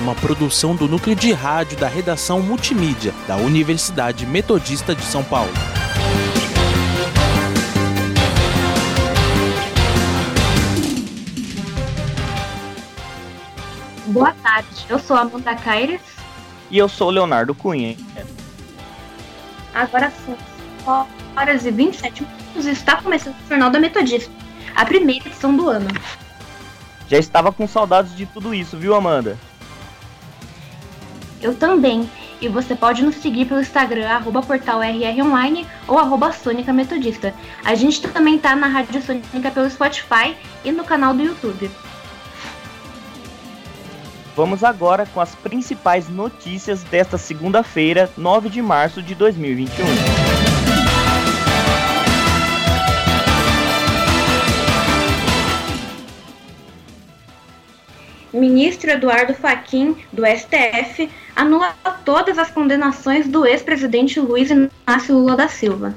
uma produção do núcleo de rádio da redação multimídia da Universidade Metodista de São Paulo. Boa tarde, eu sou a Amanda Caires. E eu sou o Leonardo Cunha. Agora são horas e 27 minutos e está começando o Jornal da Metodista, a primeira edição do ano. Já estava com saudades de tudo isso, viu, Amanda? Eu também. E você pode nos seguir pelo Instagram, arroba portal RROnline ou arroba Sônica Metodista. A gente também tá na Rádio Sônica pelo Spotify e no canal do YouTube. Vamos agora com as principais notícias desta segunda-feira, 9 de março de 2021. Ministro Eduardo Fachin, do STF, anula todas as condenações do ex-presidente Luiz Inácio Lula da Silva.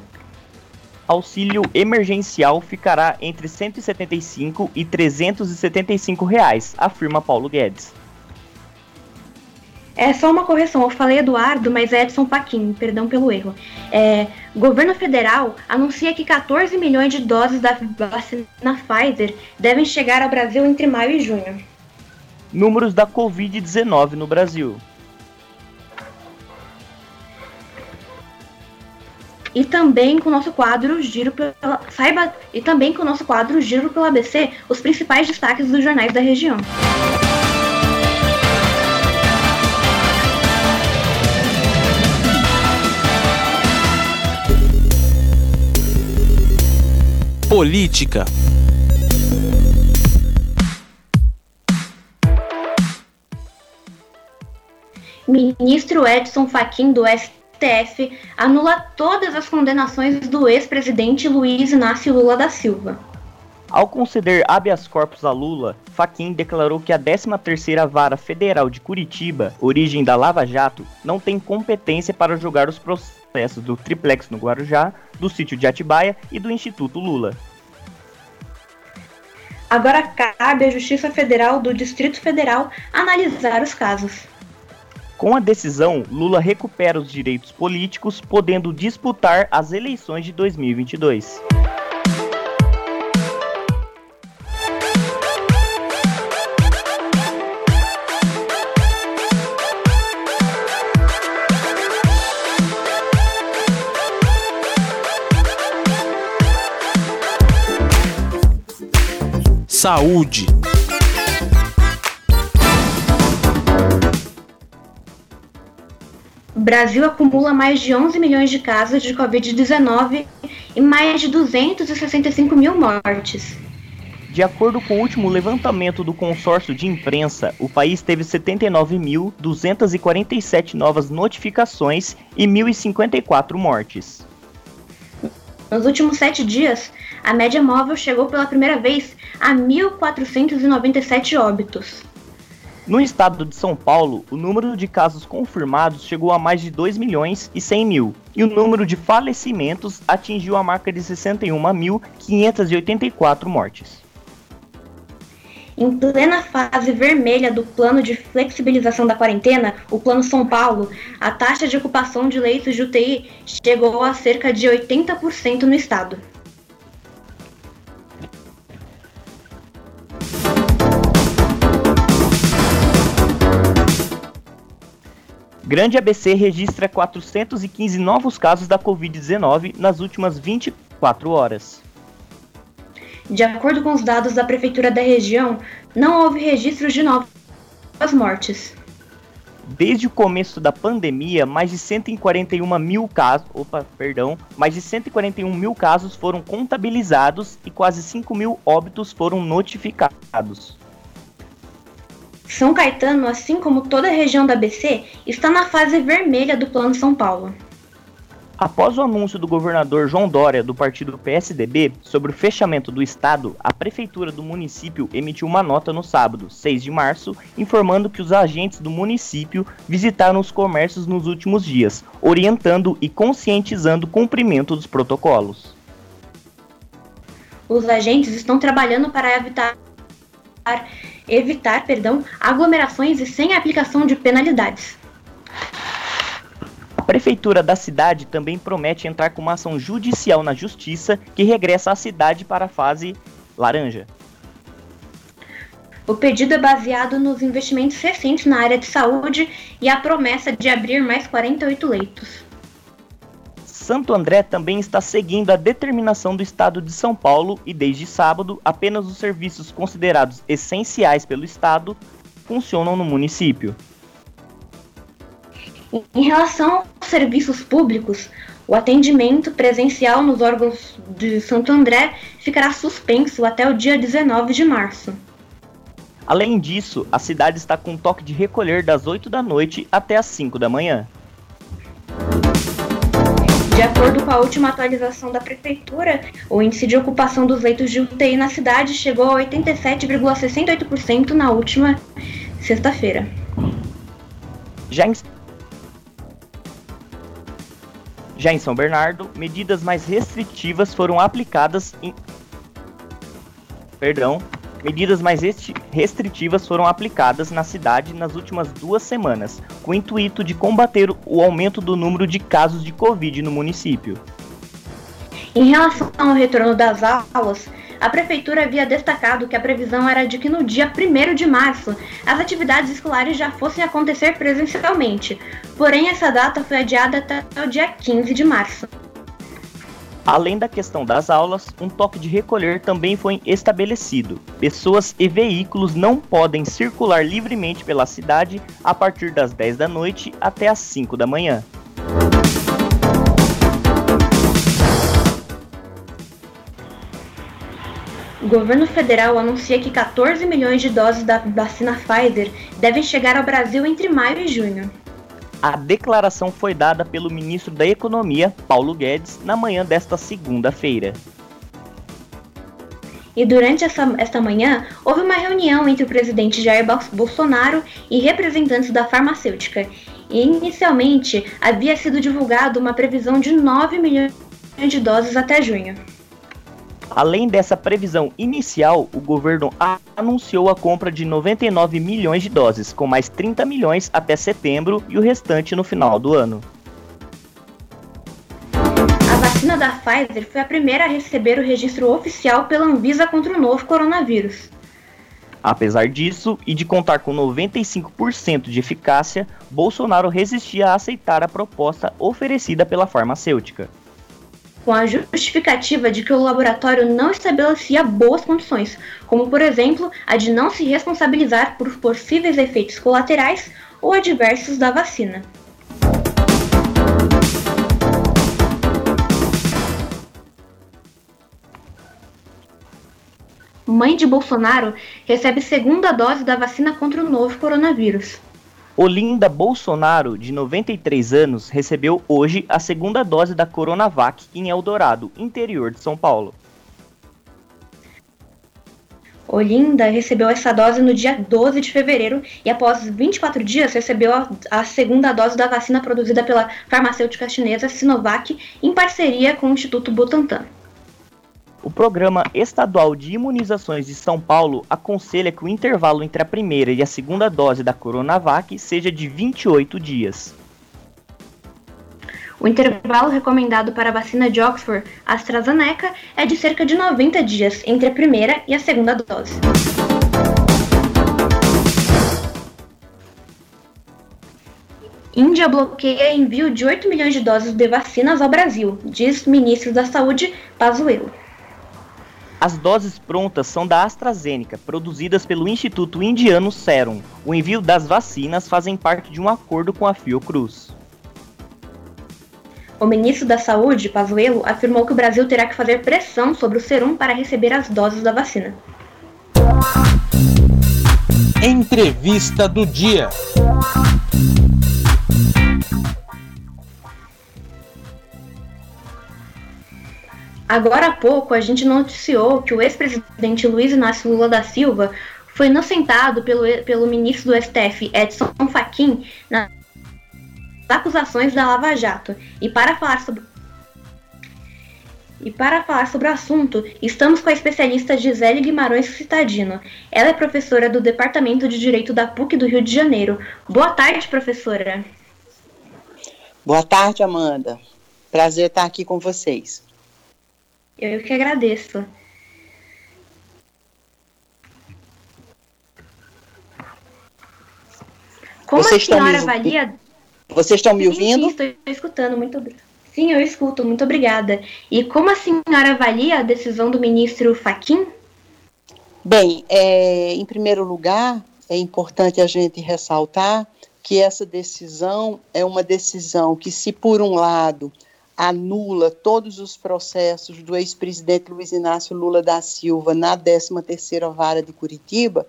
Auxílio emergencial ficará entre 175 e 375 reais, afirma Paulo Guedes. É só uma correção, eu falei Eduardo, mas é Edson Fachin, perdão pelo erro. É, governo federal anuncia que 14 milhões de doses da vacina Pfizer devem chegar ao Brasil entre maio e junho. Números da Covid-19 no Brasil. E também com o nosso quadro Giro pela saiba e também com o nosso quadro Giro pelo ABC, os principais destaques dos jornais da região. Política. Ministro Edson Fachin do STF anula todas as condenações do ex-presidente Luiz Inácio Lula da Silva. Ao conceder habeas corpus a Lula, Fachin declarou que a 13ª Vara Federal de Curitiba, origem da Lava Jato, não tem competência para julgar os processos do triplex no Guarujá, do sítio de Atibaia e do Instituto Lula. Agora cabe à Justiça Federal do Distrito Federal analisar os casos. Com a decisão, Lula recupera os direitos políticos, podendo disputar as eleições de 2022. Saúde. Brasil acumula mais de 11 milhões de casos de Covid-19 e mais de 265 mil mortes. De acordo com o último levantamento do consórcio de imprensa, o país teve 79.247 novas notificações e 1.054 mortes. Nos últimos sete dias, a média móvel chegou pela primeira vez a 1.497 óbitos. No estado de São Paulo, o número de casos confirmados chegou a mais de 2 milhões e 100 mil, e o número de falecimentos atingiu a marca de 61.584 mortes. Em plena fase vermelha do plano de flexibilização da quarentena, o Plano São Paulo, a taxa de ocupação de leitos de UTI chegou a cerca de 80% no estado. Grande ABC registra 415 novos casos da Covid-19 nas últimas 24 horas. De acordo com os dados da Prefeitura da região, não houve registros de novas mortes. Desde o começo da pandemia, mais de 141 mil casos, opa, perdão, mais de 141 mil casos foram contabilizados e quase 5 mil óbitos foram notificados. São Caetano, assim como toda a região da ABC, está na fase vermelha do Plano São Paulo. Após o anúncio do governador João Dória, do partido PSDB, sobre o fechamento do estado, a prefeitura do município emitiu uma nota no sábado, 6 de março, informando que os agentes do município visitaram os comércios nos últimos dias, orientando e conscientizando o cumprimento dos protocolos. Os agentes estão trabalhando para evitar evitar, perdão, aglomerações e sem aplicação de penalidades. A prefeitura da cidade também promete entrar com uma ação judicial na justiça que regressa a cidade para a fase laranja. O pedido é baseado nos investimentos recentes na área de saúde e a promessa de abrir mais 48 leitos. Santo André também está seguindo a determinação do Estado de São Paulo e, desde sábado, apenas os serviços considerados essenciais pelo Estado funcionam no município. Em relação aos serviços públicos, o atendimento presencial nos órgãos de Santo André ficará suspenso até o dia 19 de março. Além disso, a cidade está com toque de recolher das 8 da noite até as 5 da manhã. Acordo com a última atualização da prefeitura, o índice de ocupação dos leitos de UTI na cidade chegou a 87,68% na última sexta-feira. Já em Já em São Bernardo, medidas mais restritivas foram aplicadas em. Perdão. Medidas mais restritivas foram aplicadas na cidade nas últimas duas semanas, com o intuito de combater o aumento do número de casos de Covid no município. Em relação ao retorno das aulas, a prefeitura havia destacado que a previsão era de que no dia 1 de março as atividades escolares já fossem acontecer presencialmente, porém essa data foi adiada até o dia 15 de março. Além da questão das aulas, um toque de recolher também foi estabelecido. Pessoas e veículos não podem circular livremente pela cidade a partir das 10 da noite até as 5 da manhã. O governo federal anuncia que 14 milhões de doses da vacina Pfizer devem chegar ao Brasil entre maio e junho. A declaração foi dada pelo ministro da Economia, Paulo Guedes, na manhã desta segunda-feira. E durante essa, esta manhã, houve uma reunião entre o presidente Jair Bolsonaro e representantes da farmacêutica. E, inicialmente, havia sido divulgado uma previsão de 9 milhões de doses até junho. Além dessa previsão inicial, o governo anunciou a compra de 99 milhões de doses, com mais 30 milhões até setembro e o restante no final do ano. A vacina da Pfizer foi a primeira a receber o registro oficial pela Anvisa contra o novo coronavírus. Apesar disso, e de contar com 95% de eficácia, Bolsonaro resistia a aceitar a proposta oferecida pela farmacêutica com a justificativa de que o laboratório não estabelecia boas condições, como por exemplo a de não se responsabilizar por possíveis efeitos colaterais ou adversos da vacina. Mãe de Bolsonaro recebe segunda dose da vacina contra o novo coronavírus. Olinda Bolsonaro, de 93 anos, recebeu hoje a segunda dose da Coronavac em Eldorado, interior de São Paulo. Olinda recebeu essa dose no dia 12 de fevereiro e, após 24 dias, recebeu a, a, segunda dose da vacina produzida pela farmacêutica chinesa Sinovac em parceria com o Instituto Butantan. O Programa Estadual de Imunizações de São Paulo aconselha que o intervalo entre a primeira e a segunda dose da Coronavac seja de 28 dias. O intervalo recomendado para a vacina de Oxford AstraZeneca é de cerca de 90 dias entre a primeira e a segunda dose. Índia bloqueia envio de 8 milhões de doses de vacinas ao Brasil, diz ministro da Saúde Pazuello. As doses prontas são da AstraZeneca, produzidas pelo Instituto Indiano Serum. O envio das vacinas fazem parte de um acordo com a Fiocruz. O ministro da Saúde, Pazuello, afirmou que o Brasil terá que fazer pressão sobre o Serum para receber as doses da vacina. Entrevista do dia. Agora há pouco, a gente noticiou que o ex-presidente Luiz Inácio Lula da Silva foi inocentado pelo, pelo ministro do STF, Edson Fachin, nas acusações da Lava Jato. E para falar sobre e para falar sobre o assunto, estamos com a especialista Gisele Guimarães Citadino. Ela é professora do Departamento de Direito da PUC do Rio de Janeiro. Boa tarde, professora. Boa tarde, Amanda. Prazer estar aqui com vocês. Eu que agradeço. Como Vocês a senhora avalia. Vocês estão me ouvindo? Sim, estou escutando, muito Sim, eu escuto, muito obrigada. E como a senhora avalia a decisão do ministro Faquim? Bem, é, em primeiro lugar, é importante a gente ressaltar que essa decisão é uma decisão que, se por um lado anula todos os processos do ex-presidente Luiz Inácio Lula da Silva na 13ª Vara de Curitiba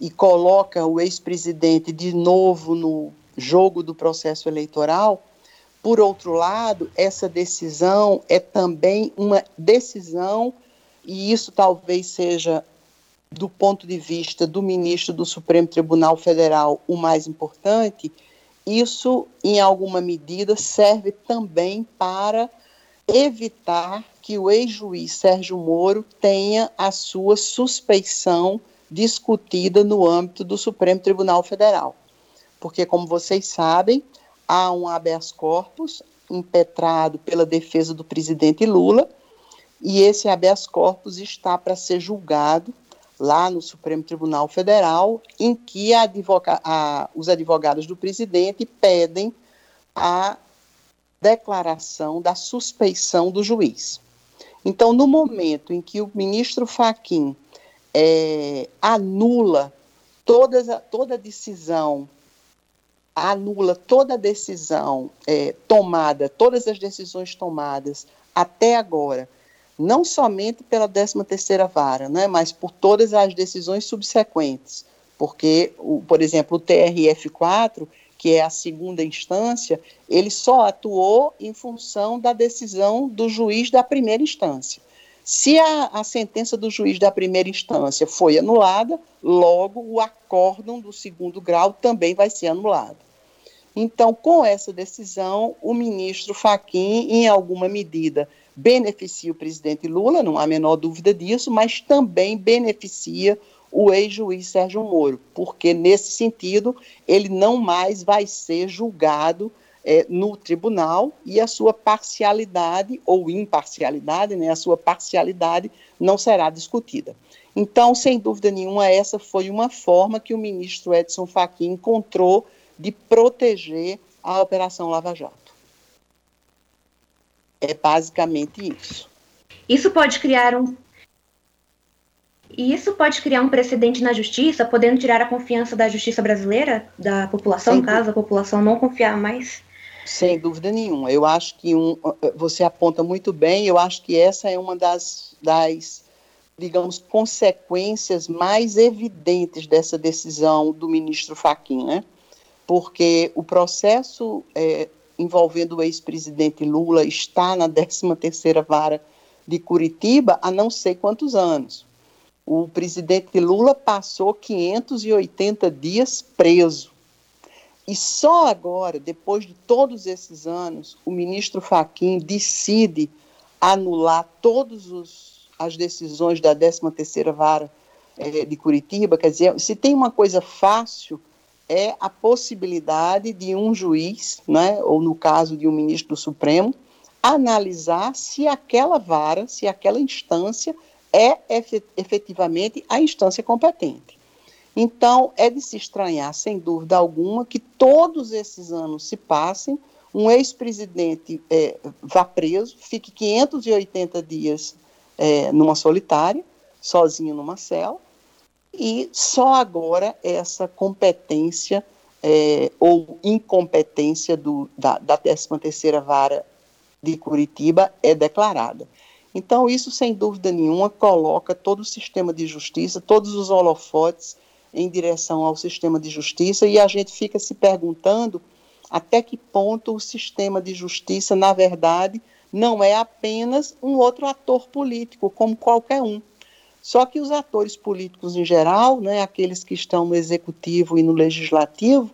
e coloca o ex-presidente de novo no jogo do processo eleitoral, por outro lado, essa decisão é também uma decisão e isso talvez seja do ponto de vista do ministro do Supremo Tribunal Federal o mais importante, isso, em alguma medida, serve também para evitar que o ex-juiz Sérgio Moro tenha a sua suspeição discutida no âmbito do Supremo Tribunal Federal. Porque, como vocês sabem, há um habeas corpus impetrado pela defesa do presidente Lula, e esse habeas corpus está para ser julgado lá no Supremo Tribunal Federal, em que advoga a, os advogados do presidente pedem a declaração da suspeição do juiz. Então, no momento em que o ministro Faquim é, anula toda, toda decisão, anula toda decisão é, tomada, todas as decisões tomadas até agora não somente pela 13ª vara, né, mas por todas as decisões subsequentes, porque, o, por exemplo, o TRF4, que é a segunda instância, ele só atuou em função da decisão do juiz da primeira instância. Se a, a sentença do juiz da primeira instância foi anulada, logo o acórdão do segundo grau também vai ser anulado. Então, com essa decisão, o ministro Faquim, em alguma medida, beneficia o presidente Lula, não há a menor dúvida disso, mas também beneficia o ex-juiz Sérgio Moro, porque nesse sentido ele não mais vai ser julgado é, no tribunal e a sua parcialidade ou imparcialidade, né, a sua parcialidade não será discutida. Então, sem dúvida nenhuma, essa foi uma forma que o ministro Edson Fachin encontrou de proteger a Operação Lava Jato. É basicamente isso. Isso pode criar um e isso pode criar um precedente na justiça, podendo tirar a confiança da justiça brasileira, da população, Sem caso a população não confiar mais? Sem dúvida nenhuma. Eu acho que um, você aponta muito bem, eu acho que essa é uma das, das, digamos, consequências mais evidentes dessa decisão do ministro Fachin, né? Porque o processo é, envolvendo o ex-presidente Lula está na 13ª vara de Curitiba há não sei quantos anos. O presidente Lula passou 580 dias preso. E só agora, depois de todos esses anos, o ministro Faquim decide anular todas as decisões da 13ª vara é, de Curitiba. Quer dizer, se tem uma coisa fácil é a possibilidade de um juiz, né, ou no caso de um ministro do Supremo, analisar se aquela vara, se aquela instância é efetivamente a instância competente. Então, é de se estranhar, sem dúvida alguma, que todos esses anos se passem, um ex-presidente é, vá preso, fique 580 dias é, numa solitária, sozinho numa cela, e só agora essa competência é, ou incompetência do, da, da 13ª Vara de Curitiba é declarada. Então, isso, sem dúvida nenhuma, coloca todo o sistema de justiça, todos os holofotes em direção ao sistema de justiça e a gente fica se perguntando até que ponto o sistema de justiça, na verdade, não é apenas um outro ator político, como qualquer um. Só que os atores políticos em geral, né, aqueles que estão no executivo e no legislativo,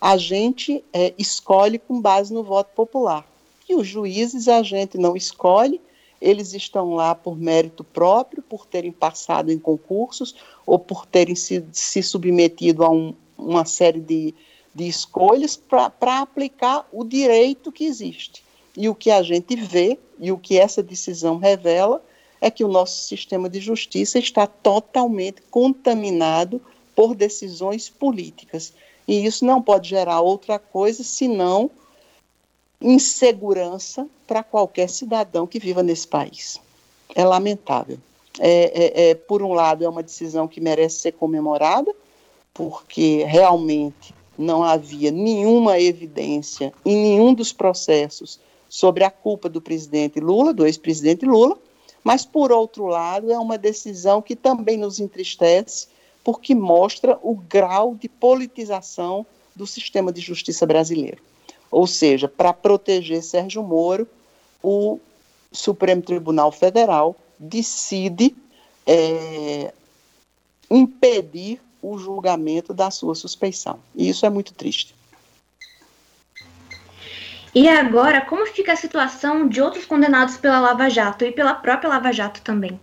a gente é, escolhe com base no voto popular. E os juízes a gente não escolhe, eles estão lá por mérito próprio, por terem passado em concursos ou por terem se, se submetido a um, uma série de, de escolhas para aplicar o direito que existe. E o que a gente vê e o que essa decisão revela é que o nosso sistema de justiça está totalmente contaminado por decisões políticas. E isso não pode gerar outra coisa senão insegurança para qualquer cidadão que viva nesse país. É lamentável. É, é, é, por um lado, é uma decisão que merece ser comemorada, porque realmente não havia nenhuma evidência em nenhum dos processos sobre a culpa do presidente Lula, do ex-presidente Lula, mas, por outro lado, é uma decisão que também nos entristece, porque mostra o grau de politização do sistema de justiça brasileiro. Ou seja, para proteger Sérgio Moro, o Supremo Tribunal Federal decide é, impedir o julgamento da sua suspeição. E isso é muito triste. E agora, como fica a situação de outros condenados pela Lava Jato e pela própria Lava Jato também?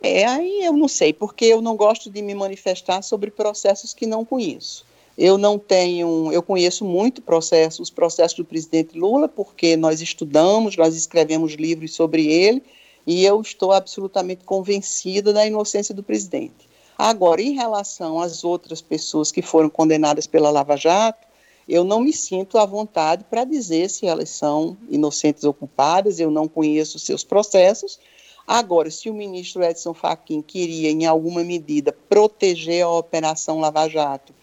É, aí eu não sei, porque eu não gosto de me manifestar sobre processos que não conheço. Eu não tenho, eu conheço muito processos, os processos do presidente Lula, porque nós estudamos, nós escrevemos livros sobre ele, e eu estou absolutamente convencida da inocência do presidente. Agora, em relação às outras pessoas que foram condenadas pela Lava Jato, eu não me sinto à vontade para dizer se elas são inocentes ou culpadas, eu não conheço seus processos. Agora, se o ministro Edson Fachin queria, em alguma medida, proteger a Operação Lava Jato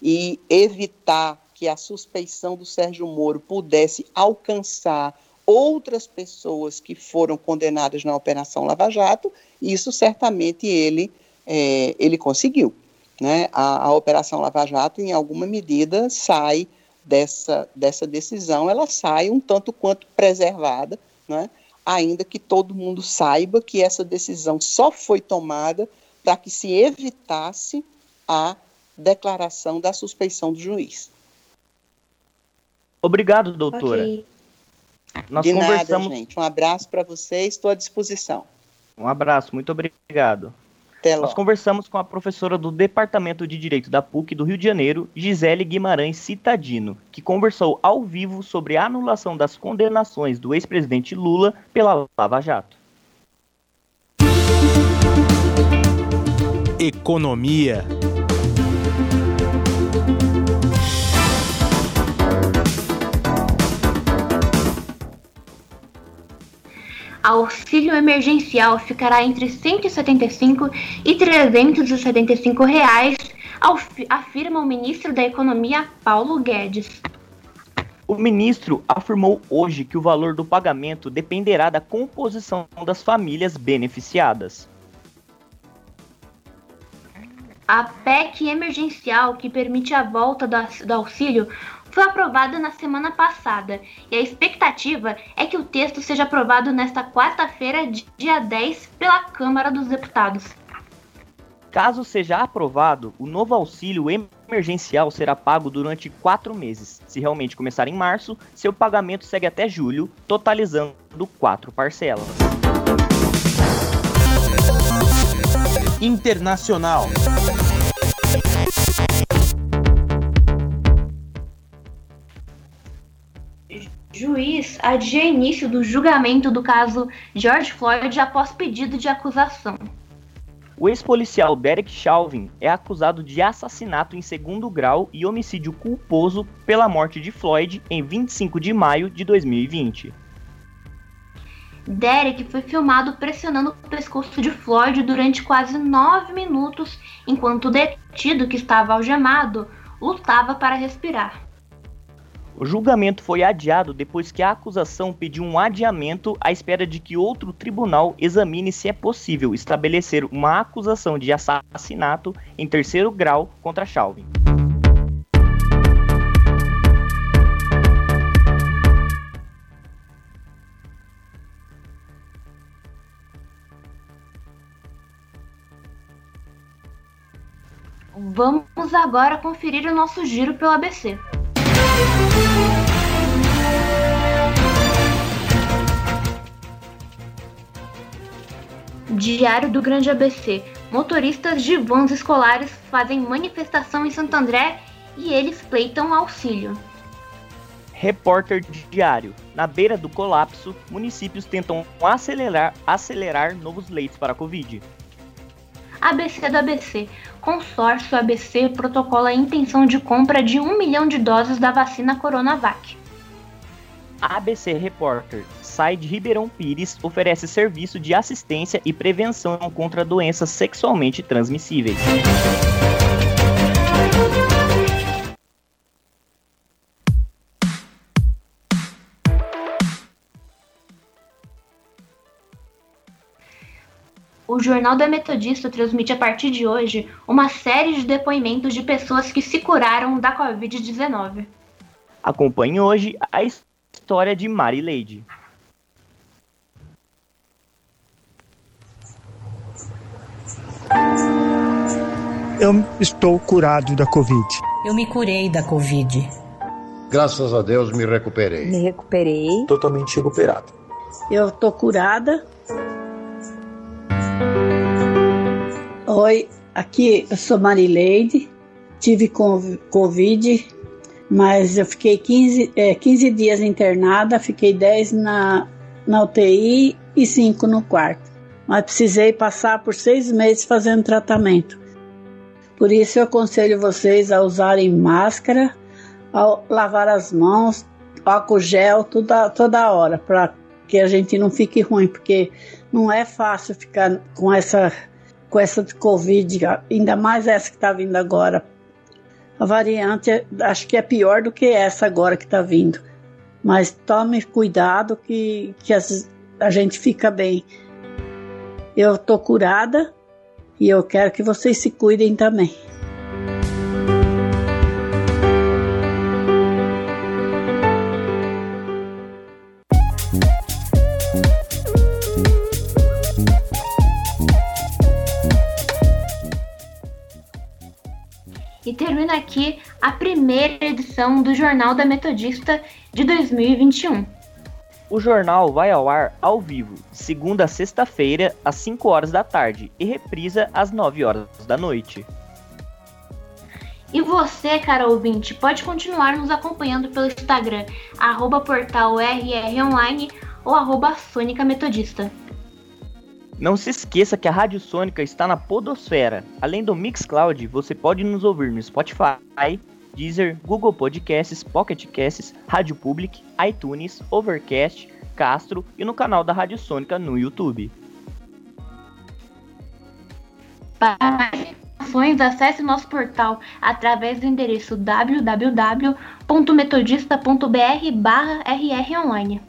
e evitar que a suspeição do Sérgio Moro pudesse alcançar outras pessoas que foram condenadas na Operação Lava Jato, isso certamente ele, é, ele conseguiu. Né? A, a, Operação Lava Jato, em alguma medida, sai dessa, dessa decisão, ela sai um tanto quanto preservada, né? ainda que todo mundo saiba que essa decisão só foi tomada para que se evitasse a declaração da suspeição do juiz. Obrigado, doutora. Okay. Nós De conversamos... nada, gente. Um abraço para vocês, estou à disposição. Um abraço, muito obrigado. Nós conversamos com a professora do Departamento de Direito da PUC do Rio de Janeiro, Gisele Guimarães Citadino, que conversou ao vivo sobre a anulação das condenações do ex-presidente Lula pela Lava Jato. Economia. Auxílio emergencial ficará entre 175 e 375 reais, afirma o ministro da Economia Paulo Guedes. O ministro afirmou hoje que o valor do pagamento dependerá da composição das famílias beneficiadas. A PEC emergencial que permite a volta do auxílio foi aprovada na semana passada e a expectativa é que o texto seja aprovado nesta quarta-feira, dia 10, pela Câmara dos Deputados. Caso seja aprovado, o novo auxílio emergencial será pago durante quatro meses. Se realmente começar em março, seu pagamento segue até julho, totalizando quatro parcelas. Internacional. Juiz adia início do julgamento do caso George Floyd após pedido de acusação. O ex-policial Derek Chauvin é acusado de assassinato em segundo grau e homicídio culposo pela morte de Floyd em 25 de maio de 2020. Derek foi filmado pressionando o pescoço de Floyd durante quase nove minutos, enquanto o detido, que estava algemado, lutava para respirar. O julgamento foi adiado depois que a acusação pediu um adiamento à espera de que outro tribunal examine se é possível estabelecer uma acusação de assassinato em terceiro grau contra Chauvin. Vamos agora conferir o nosso giro pelo ABC. Diário do Grande ABC. Motoristas de vans escolares fazem manifestação em Santo André e eles pleitam auxílio. Repórter Diário. Na beira do colapso, municípios tentam acelerar, acelerar novos leitos para a Covid. ABC do ABC. Consórcio ABC protocola a intenção de compra de um milhão de doses da vacina Coronavac. ABC Repórter. SAI de Ribeirão Pires oferece serviço de assistência e prevenção contra doenças sexualmente transmissíveis. o Jornal da Metodista transmite a partir de hoje uma série de depoimentos de pessoas que se curaram da Covid-19. Acompanhe hoje a história de Mari Lady. Eu estou curado da Covid. Eu me curei da Covid. Graças a Deus me recuperei. Me recuperei. Totalmente recuperado. Eu estou curada Oi, aqui eu sou Marileide, tive Covid, mas eu fiquei 15, é, 15 dias internada, fiquei 10 na, na UTI e 5 no quarto. Mas precisei passar por seis meses fazendo tratamento. Por isso eu aconselho vocês a usarem máscara, a lavar as mãos, álcool gel toda, toda hora, para que a gente não fique ruim, porque não é fácil ficar com essa com essa Covid, ainda mais essa que está vindo agora. A variante acho que é pior do que essa agora que está vindo. Mas tome cuidado que, que as, a gente fica bem. Eu estou curada e eu quero que vocês se cuidem também. E termina aqui a primeira edição do Jornal da Metodista de 2021. O jornal vai ao ar ao vivo, segunda a sexta-feira, às 5 horas da tarde, e reprisa às 9 horas da noite. E você, cara ouvinte, pode continuar nos acompanhando pelo Instagram, arroba portal RROnline ou arroba Sônica Metodista. Não se esqueça que a Rádio Sônica está na Podosfera. Além do Mixcloud, você pode nos ouvir no Spotify, Deezer, Google Podcasts, Pocket Casts, Rádio Public, iTunes, Overcast, Castro e no canal da Rádio Sônica no YouTube. Para informações, acesse nosso portal através do endereço www.metodista.br/rronline.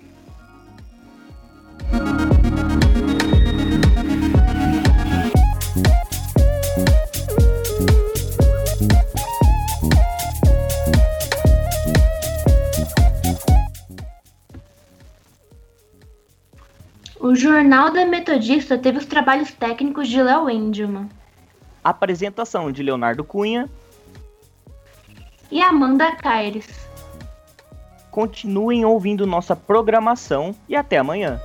O Jornal da Metodista teve os trabalhos técnicos de Léo Endelman. Apresentação de Leonardo Cunha e Amanda Caires. Continuem ouvindo nossa programação e até amanhã.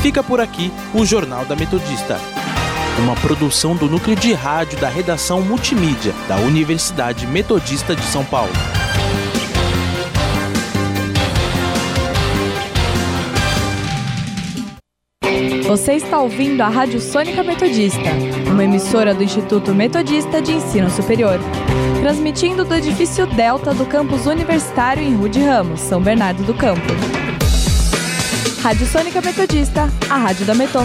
Fica por aqui o Jornal da Metodista uma produção do núcleo de rádio da redação multimídia da Universidade Metodista de São Paulo. Você está ouvindo a Rádio Sônica Metodista, uma emissora do Instituto Metodista de Ensino Superior, transmitindo do edifício Delta do campus universitário em Rude Ramos, São Bernardo do Campo. Rádio Sônica Metodista, a rádio da Metô.